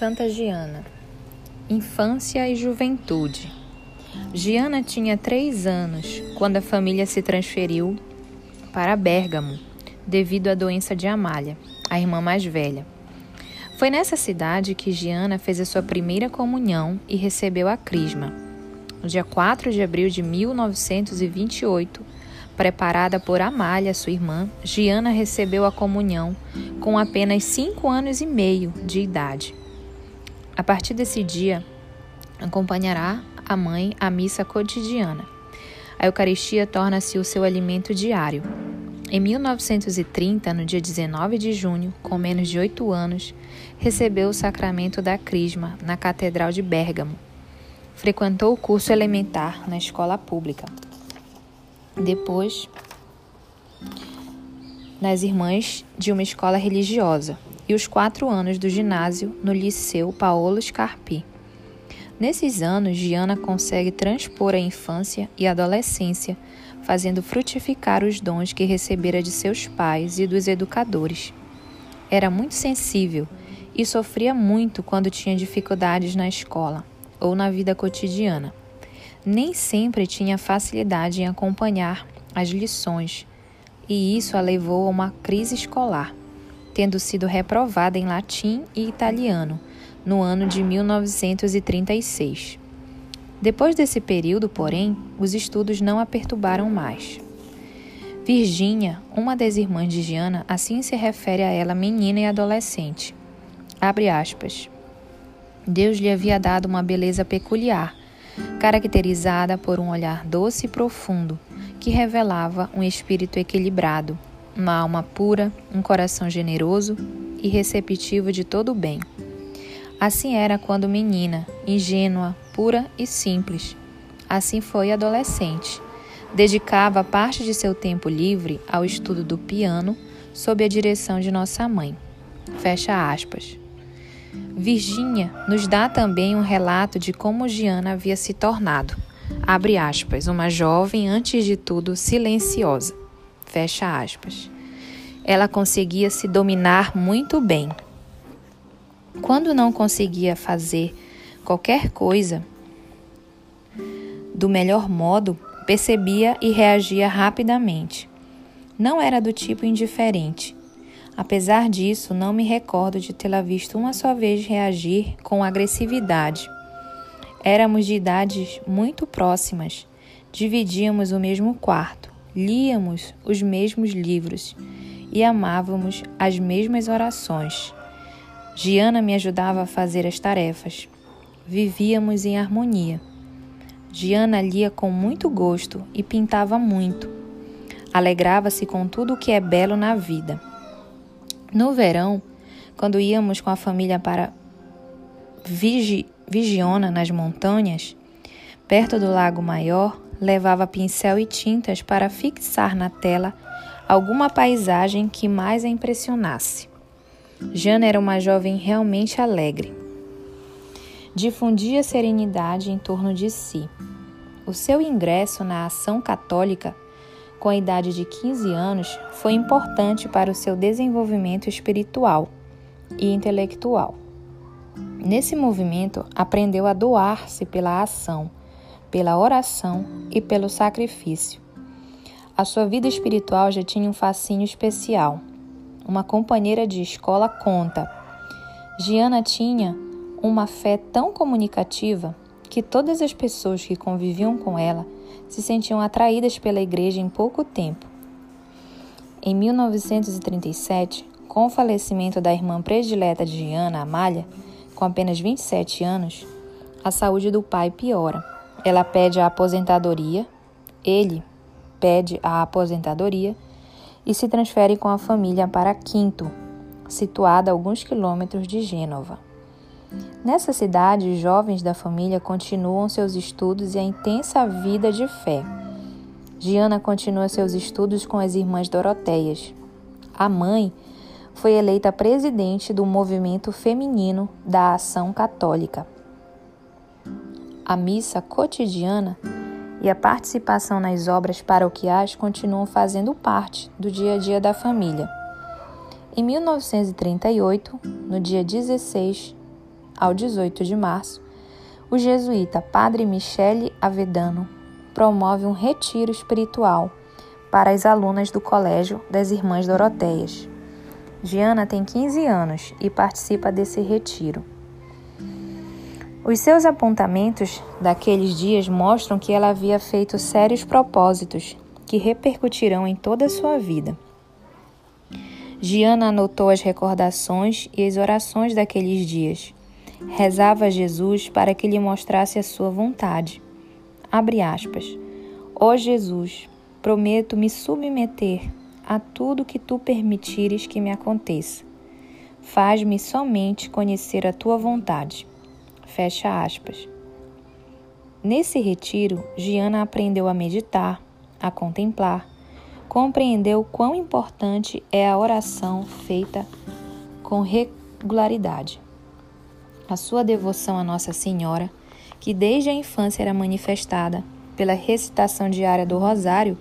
Santa Giana Infância e Juventude Giana tinha três anos quando a família se transferiu para Bérgamo devido à doença de Amália, a irmã mais velha. Foi nessa cidade que Giana fez a sua primeira comunhão e recebeu a crisma. No dia 4 de abril de 1928, preparada por Amália, sua irmã, Giana recebeu a comunhão com apenas cinco anos e meio de idade. A partir desse dia, acompanhará a mãe à missa cotidiana. A Eucaristia torna-se o seu alimento diário. Em 1930, no dia 19 de junho, com menos de oito anos, recebeu o sacramento da Crisma na Catedral de Bérgamo. Frequentou o curso elementar na escola pública. Depois, nas irmãs de uma escola religiosa e os quatro anos do ginásio no Liceu Paolo Scarpi. Nesses anos, Giana consegue transpor a infância e a adolescência, fazendo frutificar os dons que recebera de seus pais e dos educadores. Era muito sensível e sofria muito quando tinha dificuldades na escola ou na vida cotidiana nem sempre tinha facilidade em acompanhar as lições, e isso a levou a uma crise escolar, tendo sido reprovada em latim e italiano no ano de 1936. Depois desse período, porém, os estudos não a perturbaram mais. Virgínia, uma das irmãs de Giana, assim se refere a ela menina e adolescente. Abre aspas. Deus lhe havia dado uma beleza peculiar, caracterizada por um olhar doce e profundo, que revelava um espírito equilibrado, uma alma pura, um coração generoso e receptivo de todo o bem. Assim era quando menina, ingênua, pura e simples. Assim foi adolescente. Dedicava parte de seu tempo livre ao estudo do piano sob a direção de nossa mãe. Fecha aspas. Virgínia nos dá também um relato de como Giana havia se tornado, abre aspas, uma jovem, antes de tudo, silenciosa, fecha aspas. Ela conseguia se dominar muito bem. Quando não conseguia fazer qualquer coisa do melhor modo, percebia e reagia rapidamente. Não era do tipo indiferente, Apesar disso, não me recordo de tê-la visto uma só vez reagir com agressividade. Éramos de idades muito próximas, dividíamos o mesmo quarto, líamos os mesmos livros e amávamos as mesmas orações. Giana me ajudava a fazer as tarefas. Vivíamos em harmonia. Giana lia com muito gosto e pintava muito. Alegrava-se com tudo o que é belo na vida. No verão, quando íamos com a família para Vigi, Vigiona, nas montanhas, perto do Lago Maior, levava pincel e tintas para fixar na tela alguma paisagem que mais a impressionasse. Jana era uma jovem realmente alegre. Difundia serenidade em torno de si. O seu ingresso na ação católica com a idade de 15 anos, foi importante para o seu desenvolvimento espiritual e intelectual. Nesse movimento, aprendeu a doar-se pela ação, pela oração e pelo sacrifício. A sua vida espiritual já tinha um fascínio especial. Uma companheira de escola conta. Giana tinha uma fé tão comunicativa que todas as pessoas que conviviam com ela se sentiam atraídas pela igreja em pouco tempo. Em 1937, com o falecimento da irmã predileta de Giana, Amália, com apenas 27 anos, a saúde do pai piora. Ela pede a aposentadoria, ele pede a aposentadoria e se transfere com a família para Quinto, situada a alguns quilômetros de Gênova. Nessa cidade, os jovens da família continuam seus estudos e a intensa vida de fé. Giana continua seus estudos com as irmãs Doroteias. A mãe foi eleita presidente do movimento feminino da Ação Católica. A missa cotidiana e a participação nas obras paroquiais continuam fazendo parte do dia a dia da família. Em 1938, no dia 16 ao 18 de março, o jesuíta Padre Michele Avedano promove um retiro espiritual para as alunas do Colégio das Irmãs Doroteias. Giana tem 15 anos e participa desse retiro. Os seus apontamentos daqueles dias mostram que ela havia feito sérios propósitos que repercutirão em toda a sua vida. Giana anotou as recordações e as orações daqueles dias. Rezava a Jesus para que lhe mostrasse a sua vontade. Abre aspas. Ó oh Jesus, prometo me submeter a tudo que tu permitires que me aconteça. Faz-me somente conhecer a tua vontade. Fecha aspas. Nesse retiro, Giana aprendeu a meditar, a contemplar, compreendeu quão importante é a oração feita com regularidade. A sua devoção a Nossa Senhora, que desde a infância era manifestada pela recitação diária do Rosário,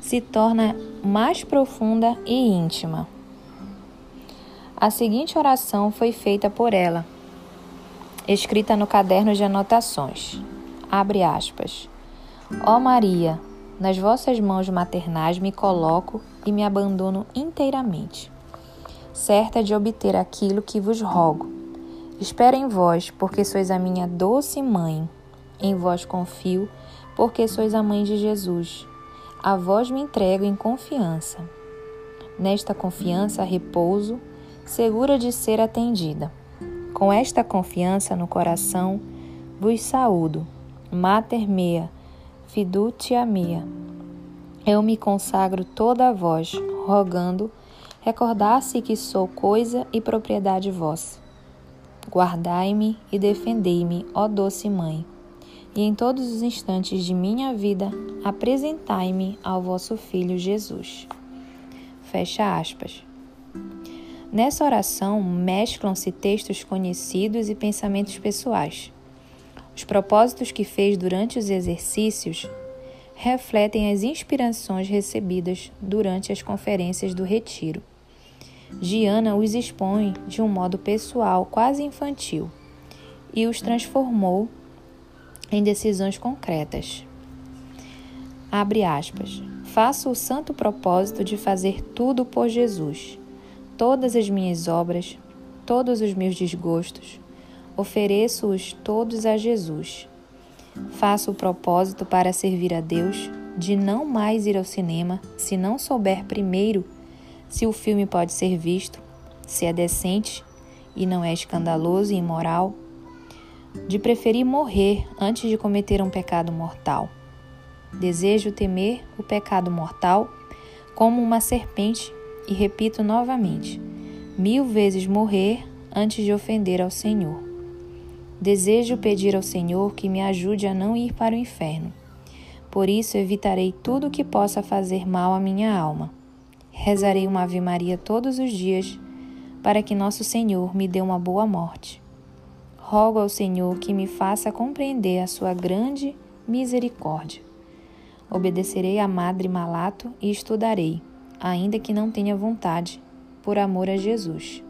se torna mais profunda e íntima. A seguinte oração foi feita por ela, escrita no caderno de anotações. Abre aspas. Ó Maria, nas vossas mãos maternais me coloco e me abandono inteiramente, certa de obter aquilo que vos rogo. Espero em vós, porque sois a minha doce mãe. Em vós confio, porque sois a mãe de Jesus. A vós me entrego em confiança. Nesta confiança repouso, segura de ser atendida. Com esta confiança no coração, vos saúdo. Mater mea, fiducia mia. Eu me consagro toda a vós, rogando, recordar-se que sou coisa e propriedade vossa. Guardai-me e defendei-me, ó doce Mãe, e em todos os instantes de minha vida apresentai-me ao vosso Filho Jesus. Fecha aspas. Nessa oração mesclam-se textos conhecidos e pensamentos pessoais. Os propósitos que fez durante os exercícios refletem as inspirações recebidas durante as conferências do Retiro. Giana os expõe de um modo pessoal, quase infantil, e os transformou em decisões concretas. Abre aspas. Faço o santo propósito de fazer tudo por Jesus. Todas as minhas obras, todos os meus desgostos, ofereço-os todos a Jesus. Faço o propósito para servir a Deus de não mais ir ao cinema se não souber primeiro se o filme pode ser visto, se é decente e não é escandaloso e imoral, de preferir morrer antes de cometer um pecado mortal. Desejo temer o pecado mortal como uma serpente e repito novamente: mil vezes morrer antes de ofender ao Senhor. Desejo pedir ao Senhor que me ajude a não ir para o inferno. Por isso evitarei tudo que possa fazer mal à minha alma. Rezarei uma Ave Maria todos os dias para que nosso Senhor me dê uma boa morte. Rogo ao Senhor que me faça compreender a sua grande misericórdia. Obedecerei à Madre Malato e estudarei, ainda que não tenha vontade, por amor a Jesus.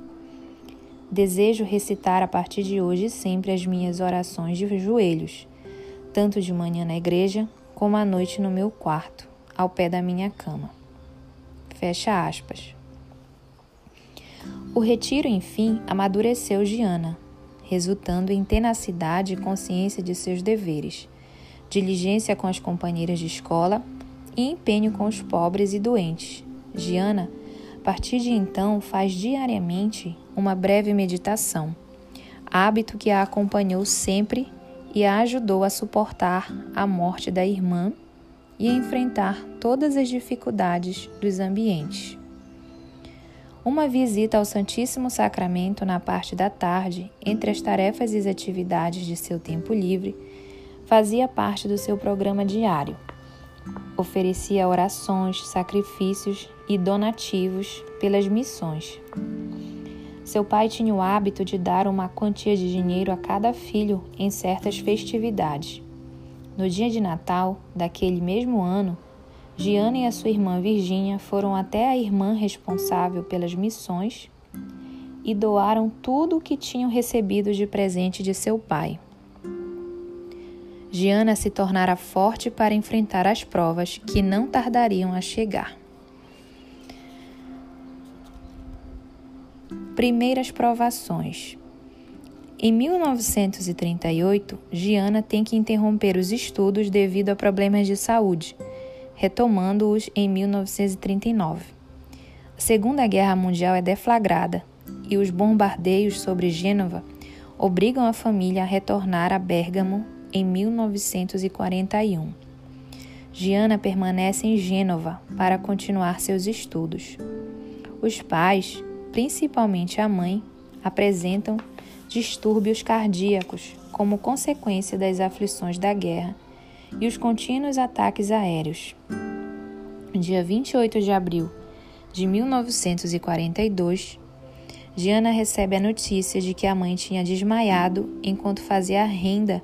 Desejo recitar a partir de hoje sempre as minhas orações de joelhos, tanto de manhã na igreja como à noite no meu quarto, ao pé da minha cama. Fecha aspas. O retiro, enfim, amadureceu Giana, resultando em tenacidade e consciência de seus deveres, diligência com as companheiras de escola e empenho com os pobres e doentes. Giana, a partir de então, faz diariamente uma breve meditação, hábito que a acompanhou sempre e a ajudou a suportar a morte da irmã e a enfrentar todas as dificuldades dos ambientes. Uma visita ao Santíssimo Sacramento na parte da tarde, entre as tarefas e as atividades de seu tempo livre, fazia parte do seu programa diário. Oferecia orações, sacrifícios e donativos pelas missões. Seu pai tinha o hábito de dar uma quantia de dinheiro a cada filho em certas festividades. No dia de Natal daquele mesmo ano, Giana e a sua irmã Virgínia foram até a irmã responsável pelas missões e doaram tudo o que tinham recebido de presente de seu pai. Giana se tornara forte para enfrentar as provas que não tardariam a chegar. Primeiras provações. Em 1938, Giana tem que interromper os estudos devido a problemas de saúde, retomando-os em 1939. A Segunda Guerra Mundial é deflagrada e os bombardeios sobre Gênova obrigam a família a retornar a Bérgamo em 1941. Giana permanece em Gênova para continuar seus estudos. Os pais, principalmente a mãe, apresentam distúrbios cardíacos como consequência das aflições da guerra e os contínuos ataques aéreos. Dia 28 de abril de 1942, Diana recebe a notícia de que a mãe tinha desmaiado enquanto fazia a renda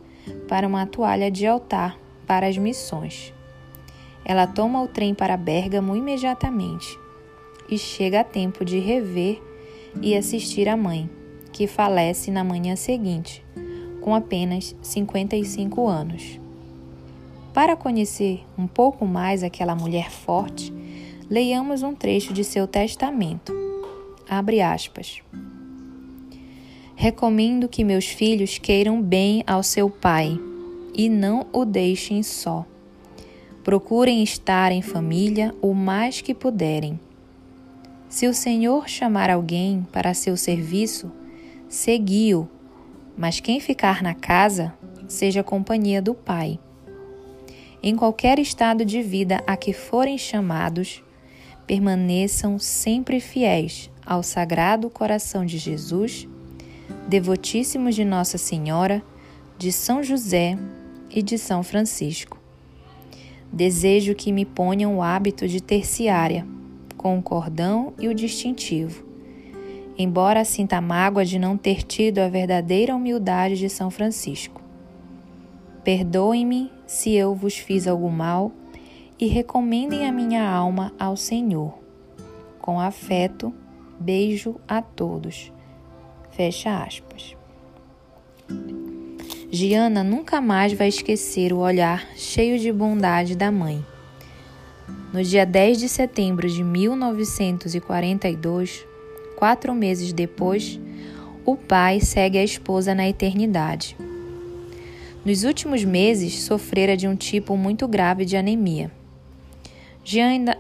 para uma toalha de altar para as missões. Ela toma o trem para Bérgamo imediatamente e chega a tempo de rever e assistir a mãe, que falece na manhã seguinte, com apenas 55 anos. Para conhecer um pouco mais aquela mulher forte, leiamos um trecho de seu testamento. Abre aspas. Recomendo que meus filhos queiram bem ao seu pai e não o deixem só. Procurem estar em família o mais que puderem. Se o Senhor chamar alguém para seu serviço, segui-o, mas quem ficar na casa, seja companhia do Pai. Em qualquer estado de vida a que forem chamados, permaneçam sempre fiéis ao Sagrado Coração de Jesus devotíssimos de Nossa Senhora, de São José e de São Francisco. Desejo que me ponham o hábito de terciária, com o cordão e o distintivo. Embora sinta mágoa de não ter tido a verdadeira humildade de São Francisco. Perdoem-me se eu vos fiz algum mal e recomendem a minha alma ao Senhor. Com afeto, beijo a todos. Fecha aspas. Giana nunca mais vai esquecer o olhar cheio de bondade da mãe. No dia 10 de setembro de 1942, quatro meses depois, o pai segue a esposa na eternidade. Nos últimos meses, sofrera de um tipo muito grave de anemia. Giana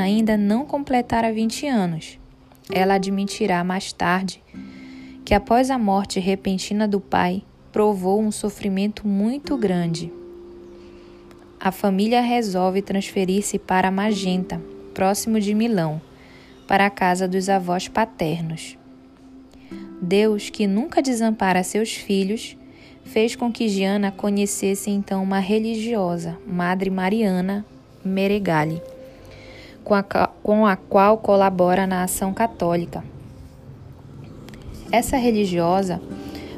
ainda não completara 20 anos. Ela admitirá mais tarde que após a morte repentina do pai, provou um sofrimento muito grande. A família resolve transferir-se para Magenta, próximo de Milão, para a casa dos avós paternos. Deus, que nunca desampara seus filhos, fez com que Giana conhecesse então uma religiosa, Madre Mariana Meregali, com a, com a qual colabora na ação católica essa religiosa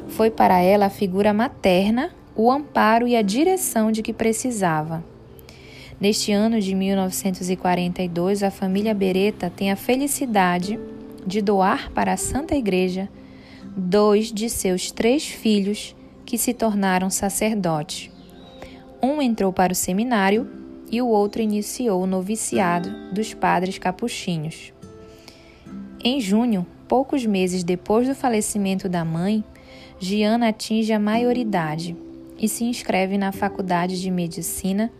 foi para ela a figura materna, o amparo e a direção de que precisava. Neste ano de 1942, a família Beretta tem a felicidade de doar para a Santa Igreja dois de seus três filhos que se tornaram sacerdotes. Um entrou para o seminário e o outro iniciou o noviciado dos padres capuchinhos. Em junho, poucos meses depois do falecimento da mãe, Giana atinge a maioridade e se inscreve na Faculdade de Medicina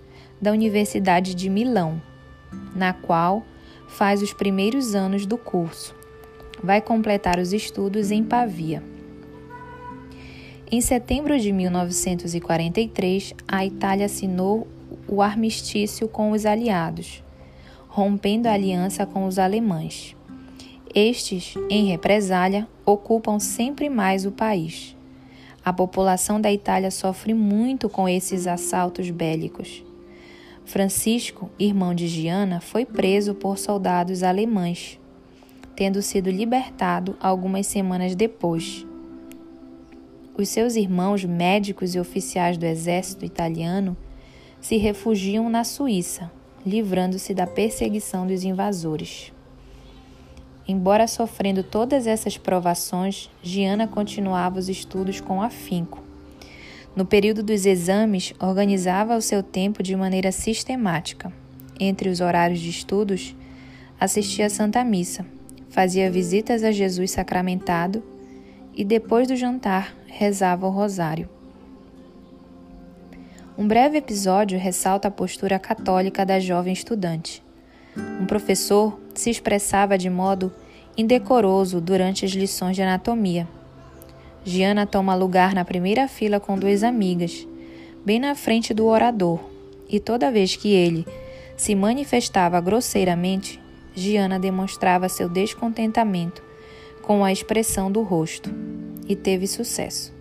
da Universidade de Milão, na qual faz os primeiros anos do curso. Vai completar os estudos em Pavia. Em setembro de 1943, a Itália assinou o armistício com os aliados, rompendo a aliança com os alemães. Estes, em represália, ocupam sempre mais o país. A população da Itália sofre muito com esses assaltos bélicos. Francisco, irmão de Giana, foi preso por soldados alemães, tendo sido libertado algumas semanas depois. Os seus irmãos médicos e oficiais do exército italiano se refugiam na Suíça, livrando-se da perseguição dos invasores. Embora sofrendo todas essas provações, Giana continuava os estudos com afinco. No período dos exames, organizava o seu tempo de maneira sistemática. Entre os horários de estudos, assistia a Santa Missa, fazia visitas a Jesus sacramentado e, depois do jantar, rezava o rosário. Um breve episódio ressalta a postura católica da jovem estudante. Um professor se expressava de modo indecoroso durante as lições de anatomia. Giana toma lugar na primeira fila com duas amigas, bem na frente do orador, e toda vez que ele se manifestava grosseiramente, Giana demonstrava seu descontentamento com a expressão do rosto e teve sucesso.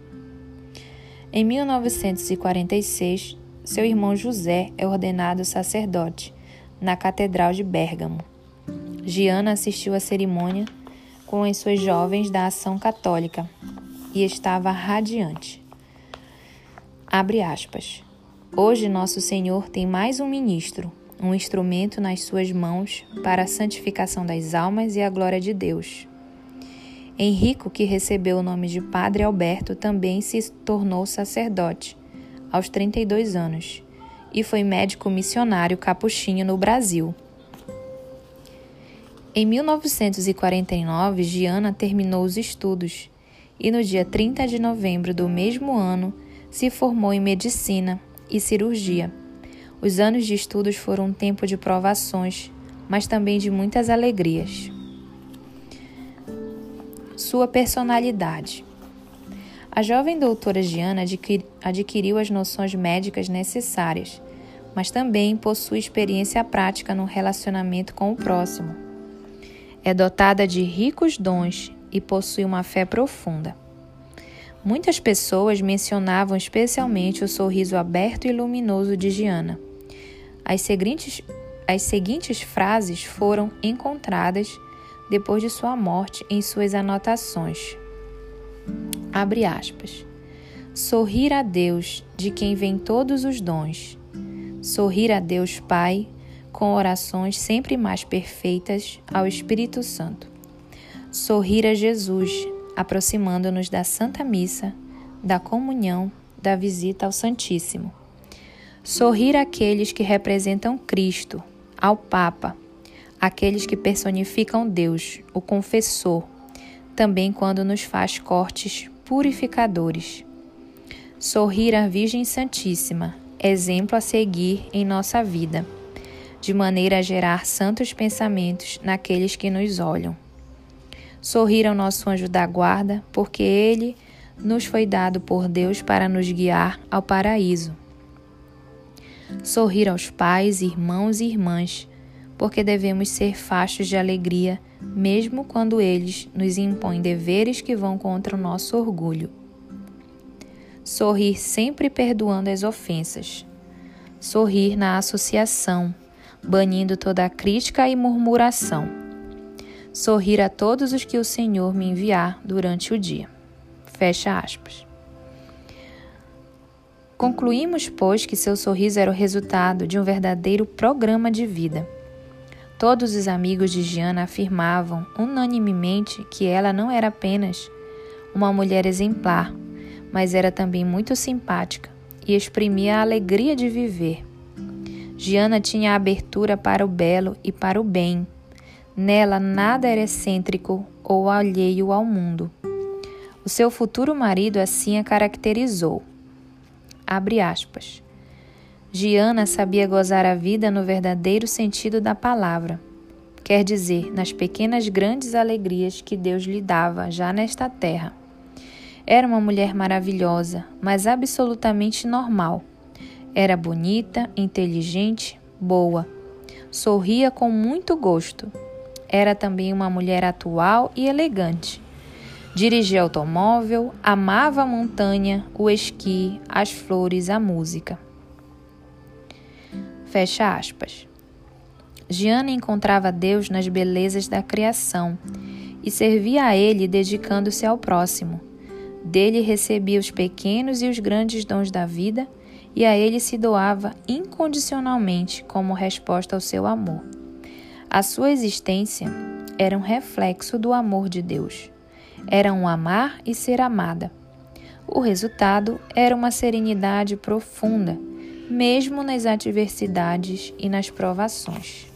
Em 1946, seu irmão José é ordenado sacerdote na Catedral de Bérgamo. Giana assistiu à cerimônia com as suas jovens da Ação Católica e estava radiante. Abre aspas. Hoje nosso Senhor tem mais um ministro, um instrumento nas suas mãos para a santificação das almas e a glória de Deus. Henrico, que recebeu o nome de Padre Alberto, também se tornou sacerdote aos 32 anos e foi médico missionário capuchinho no Brasil. Em 1949, Giana terminou os estudos e no dia 30 de novembro do mesmo ano se formou em medicina e cirurgia. Os anos de estudos foram um tempo de provações, mas também de muitas alegrias sua personalidade. A jovem doutora Giana adquiriu as noções médicas necessárias, mas também possui experiência prática no relacionamento com o próximo. É dotada de ricos dons e possui uma fé profunda. Muitas pessoas mencionavam especialmente o sorriso aberto e luminoso de Giana. As seguintes, as seguintes frases foram encontradas depois de sua morte em suas anotações. Abre aspas. Sorrir a Deus, de quem vem todos os dons. Sorrir a Deus Pai, com orações sempre mais perfeitas ao Espírito Santo. Sorrir a Jesus, aproximando-nos da Santa Missa, da comunhão, da visita ao Santíssimo. Sorrir àqueles que representam Cristo, ao Papa, aqueles que personificam Deus, o confessor, também quando nos faz cortes purificadores. Sorrir à Virgem Santíssima, exemplo a seguir em nossa vida, de maneira a gerar santos pensamentos naqueles que nos olham. Sorrir ao nosso anjo da guarda, porque ele nos foi dado por Deus para nos guiar ao paraíso. Sorrir aos pais, irmãos e irmãs, porque devemos ser fachos de alegria, mesmo quando eles nos impõem deveres que vão contra o nosso orgulho. Sorrir sempre perdoando as ofensas. Sorrir na associação, banindo toda a crítica e murmuração. Sorrir a todos os que o Senhor me enviar durante o dia. Fecha aspas. Concluímos, pois, que seu sorriso era o resultado de um verdadeiro programa de vida Todos os amigos de Giana afirmavam unanimemente que ela não era apenas uma mulher exemplar, mas era também muito simpática e exprimia a alegria de viver. Giana tinha abertura para o belo e para o bem. Nela nada era excêntrico ou alheio ao mundo. O seu futuro marido assim a caracterizou. Abre aspas. Giana sabia gozar a vida no verdadeiro sentido da palavra, quer dizer, nas pequenas grandes alegrias que Deus lhe dava já nesta terra. Era uma mulher maravilhosa, mas absolutamente normal. Era bonita, inteligente, boa. Sorria com muito gosto. Era também uma mulher atual e elegante. Dirigia automóvel, amava a montanha, o esqui, as flores, a música. Fecha aspas. Giana encontrava Deus nas belezas da criação e servia a Ele dedicando-se ao próximo. Dele recebia os pequenos e os grandes dons da vida e a Ele se doava incondicionalmente como resposta ao seu amor. A sua existência era um reflexo do amor de Deus. Era um amar e ser amada. O resultado era uma serenidade profunda, mesmo nas adversidades e nas provações.